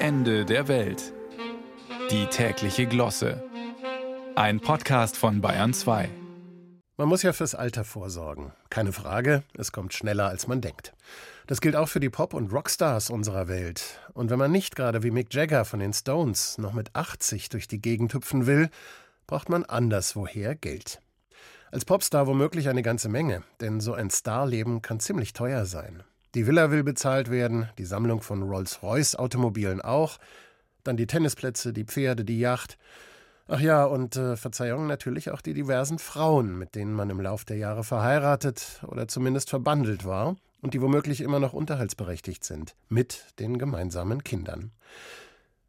Ende der Welt. Die tägliche Glosse. Ein Podcast von Bayern 2. Man muss ja fürs Alter vorsorgen. Keine Frage, es kommt schneller, als man denkt. Das gilt auch für die Pop- und Rockstars unserer Welt. Und wenn man nicht gerade wie Mick Jagger von den Stones noch mit 80 durch die Gegend hüpfen will, braucht man anderswoher Geld. Als Popstar womöglich eine ganze Menge, denn so ein Starleben kann ziemlich teuer sein. Die Villa will bezahlt werden, die Sammlung von Rolls-Royce-Automobilen auch, dann die Tennisplätze, die Pferde, die Yacht. Ach ja, und äh, Verzeihung natürlich auch die diversen Frauen, mit denen man im Lauf der Jahre verheiratet oder zumindest verbandelt war und die womöglich immer noch unterhaltsberechtigt sind, mit den gemeinsamen Kindern.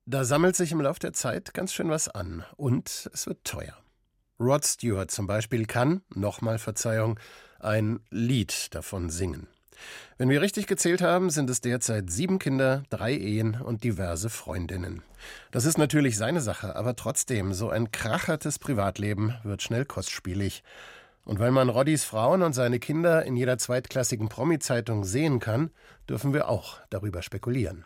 Da sammelt sich im Lauf der Zeit ganz schön was an und es wird teuer. Rod Stewart zum Beispiel kann, nochmal Verzeihung, ein Lied davon singen. Wenn wir richtig gezählt haben, sind es derzeit sieben Kinder, drei Ehen und diverse Freundinnen. Das ist natürlich seine Sache, aber trotzdem, so ein krachertes Privatleben wird schnell kostspielig. Und weil man Roddys Frauen und seine Kinder in jeder zweitklassigen Promi-Zeitung sehen kann, dürfen wir auch darüber spekulieren.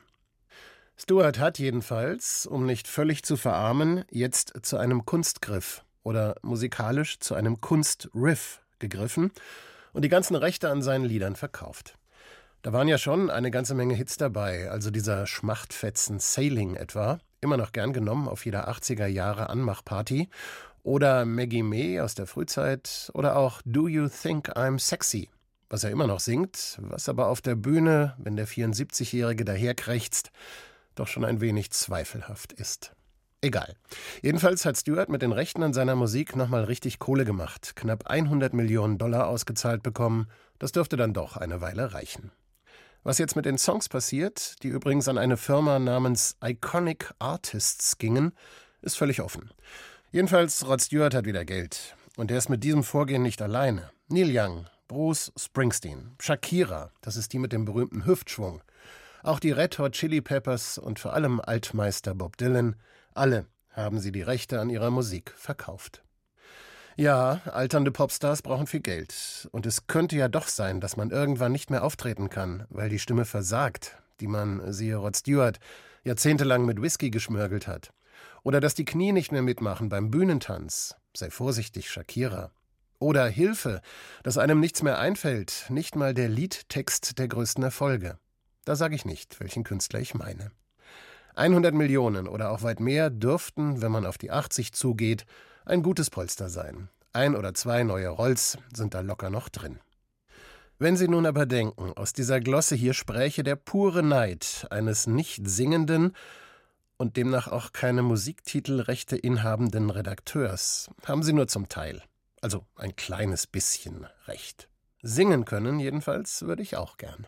Stuart hat jedenfalls, um nicht völlig zu verarmen, jetzt zu einem Kunstgriff oder musikalisch zu einem Kunstriff gegriffen und die ganzen Rechte an seinen Liedern verkauft. Da waren ja schon eine ganze Menge Hits dabei, also dieser Schmachtfetzen Sailing etwa, immer noch gern genommen auf jeder 80er Jahre Anmachparty, oder Maggie May aus der Frühzeit, oder auch Do You Think I'm Sexy, was er immer noch singt, was aber auf der Bühne, wenn der 74-Jährige daherkrächzt, doch schon ein wenig zweifelhaft ist. Egal. Jedenfalls hat Stewart mit den Rechten an seiner Musik nochmal richtig Kohle gemacht, knapp 100 Millionen Dollar ausgezahlt bekommen. Das dürfte dann doch eine Weile reichen. Was jetzt mit den Songs passiert, die übrigens an eine Firma namens Iconic Artists gingen, ist völlig offen. Jedenfalls, Rod Stewart hat wieder Geld. Und er ist mit diesem Vorgehen nicht alleine. Neil Young, Bruce Springsteen, Shakira, das ist die mit dem berühmten Hüftschwung. Auch die Red Hot Chili Peppers und vor allem Altmeister Bob Dylan alle haben sie die Rechte an ihrer Musik verkauft. Ja, alternde Popstars brauchen viel Geld. Und es könnte ja doch sein, dass man irgendwann nicht mehr auftreten kann, weil die Stimme versagt, die man, siehe Rod Stewart, jahrzehntelang mit Whisky geschmörgelt hat. Oder dass die Knie nicht mehr mitmachen beim Bühnentanz. Sei vorsichtig, Shakira. Oder Hilfe, dass einem nichts mehr einfällt, nicht mal der Liedtext der größten Erfolge. Da sage ich nicht, welchen Künstler ich meine. 100 Millionen oder auch weit mehr dürften, wenn man auf die 80 zugeht, ein gutes Polster sein. Ein oder zwei neue Rolls sind da locker noch drin. Wenn Sie nun aber denken, aus dieser Glosse hier spräche der pure Neid eines nicht singenden und demnach auch keine Musiktitelrechte inhabenden Redakteurs, haben Sie nur zum Teil, also ein kleines bisschen Recht. Singen können jedenfalls würde ich auch gern.